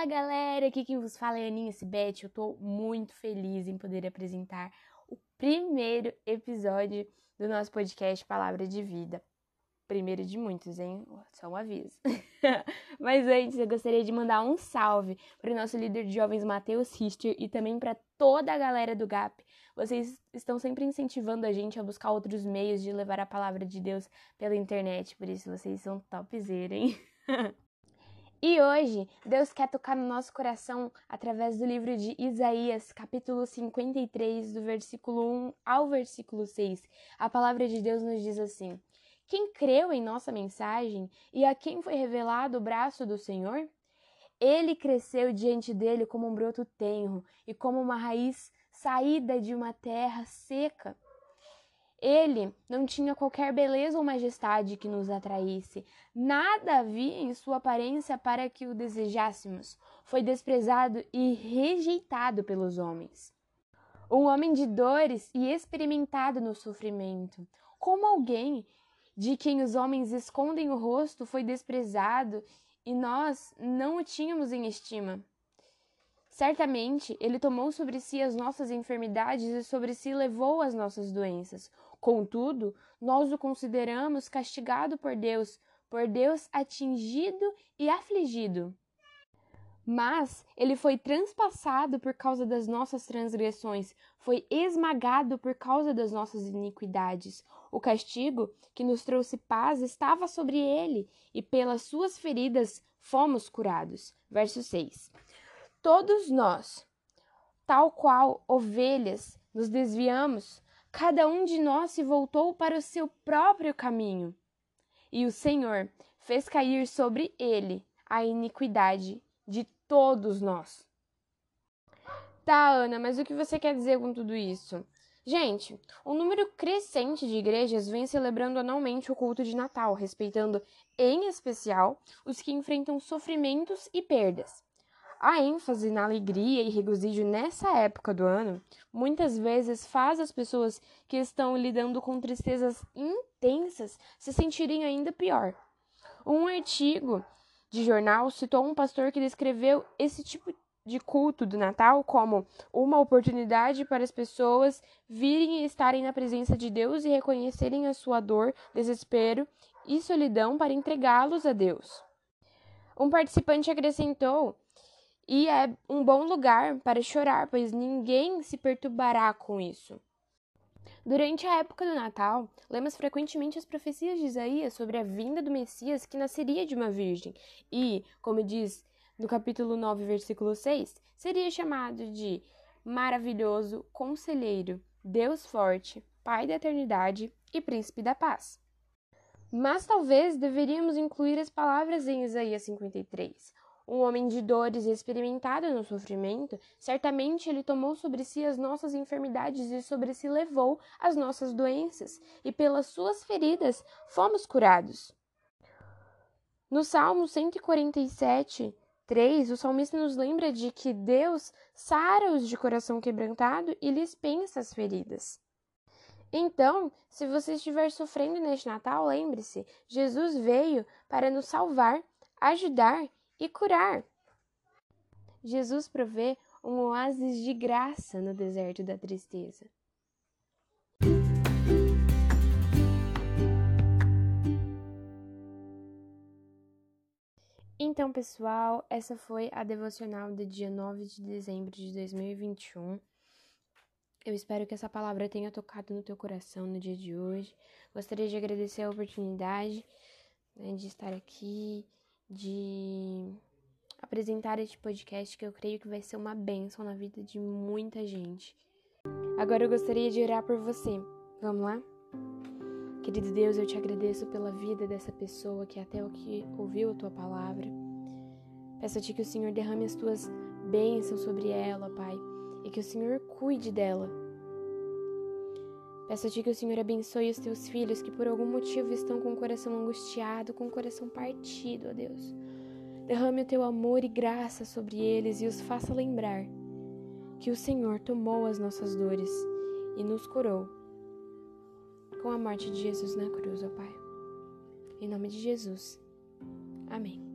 Fala galera, aqui quem vos fala é Aninha Sibete. Eu tô muito feliz em poder apresentar o primeiro episódio do nosso podcast Palavra de Vida. Primeiro de muitos, hein? Só um aviso. Mas antes, eu gostaria de mandar um salve para o nosso líder de jovens, Matheus Richter, e também para toda a galera do GAP. Vocês estão sempre incentivando a gente a buscar outros meios de levar a palavra de Deus pela internet, por isso vocês são topzera, hein? E hoje, Deus quer tocar no nosso coração através do livro de Isaías, capítulo 53, do versículo 1 ao versículo 6. A palavra de Deus nos diz assim: Quem creu em nossa mensagem e a quem foi revelado o braço do Senhor? Ele cresceu diante dele como um broto tenro e como uma raiz saída de uma terra seca. Ele não tinha qualquer beleza ou majestade que nos atraísse. Nada havia em sua aparência para que o desejássemos. Foi desprezado e rejeitado pelos homens. Um homem de dores e experimentado no sofrimento. Como alguém de quem os homens escondem o rosto foi desprezado e nós não o tínhamos em estima. Certamente, ele tomou sobre si as nossas enfermidades e sobre si levou as nossas doenças. Contudo, nós o consideramos castigado por Deus, por Deus atingido e afligido. Mas ele foi transpassado por causa das nossas transgressões, foi esmagado por causa das nossas iniquidades. O castigo que nos trouxe paz estava sobre ele, e pelas suas feridas fomos curados. Verso 6. Todos nós, tal qual ovelhas, nos desviamos, cada um de nós se voltou para o seu próprio caminho. E o Senhor fez cair sobre ele a iniquidade de todos nós. Tá, Ana, mas o que você quer dizer com tudo isso? Gente, um número crescente de igrejas vem celebrando anualmente o culto de Natal, respeitando em especial os que enfrentam sofrimentos e perdas. A ênfase na alegria e regozijo nessa época do ano muitas vezes faz as pessoas que estão lidando com tristezas intensas se sentirem ainda pior. Um artigo de jornal citou um pastor que descreveu esse tipo de culto do Natal como uma oportunidade para as pessoas virem e estarem na presença de Deus e reconhecerem a sua dor, desespero e solidão para entregá-los a Deus. Um participante acrescentou e é um bom lugar para chorar, pois ninguém se perturbará com isso. Durante a época do Natal, lemos frequentemente as profecias de Isaías sobre a vinda do Messias que nasceria de uma virgem e, como diz no capítulo 9, versículo 6, seria chamado de maravilhoso, conselheiro, Deus forte, Pai da eternidade e príncipe da paz. Mas talvez deveríamos incluir as palavras em Isaías 53, um homem de dores e experimentado no sofrimento, certamente ele tomou sobre si as nossas enfermidades e sobre si levou as nossas doenças, e pelas suas feridas fomos curados. No Salmo 147, 3, o salmista nos lembra de que Deus sara os de coração quebrantado e lhes pensa as feridas. Então, se você estiver sofrendo neste Natal, lembre-se: Jesus veio para nos salvar, ajudar e curar. Jesus provê um oásis de graça no deserto da tristeza. Então, pessoal, essa foi a devocional do dia 9 de dezembro de 2021. Eu espero que essa palavra tenha tocado no teu coração no dia de hoje. Gostaria de agradecer a oportunidade né, de estar aqui de apresentar este podcast que eu creio que vai ser uma bênção na vida de muita gente. Agora eu gostaria de orar por você. Vamos lá? Querido Deus, eu te agradeço pela vida dessa pessoa que até o que ouviu a tua palavra. Peço a ti que o Senhor derrame as tuas bênçãos sobre ela, Pai, e que o Senhor cuide dela. Peço a ti que o Senhor abençoe os teus filhos que por algum motivo estão com o coração angustiado, com o coração partido, ó Deus. Derrame o teu amor e graça sobre eles e os faça lembrar que o Senhor tomou as nossas dores e nos curou com a morte de Jesus na cruz, ó Pai. Em nome de Jesus. Amém.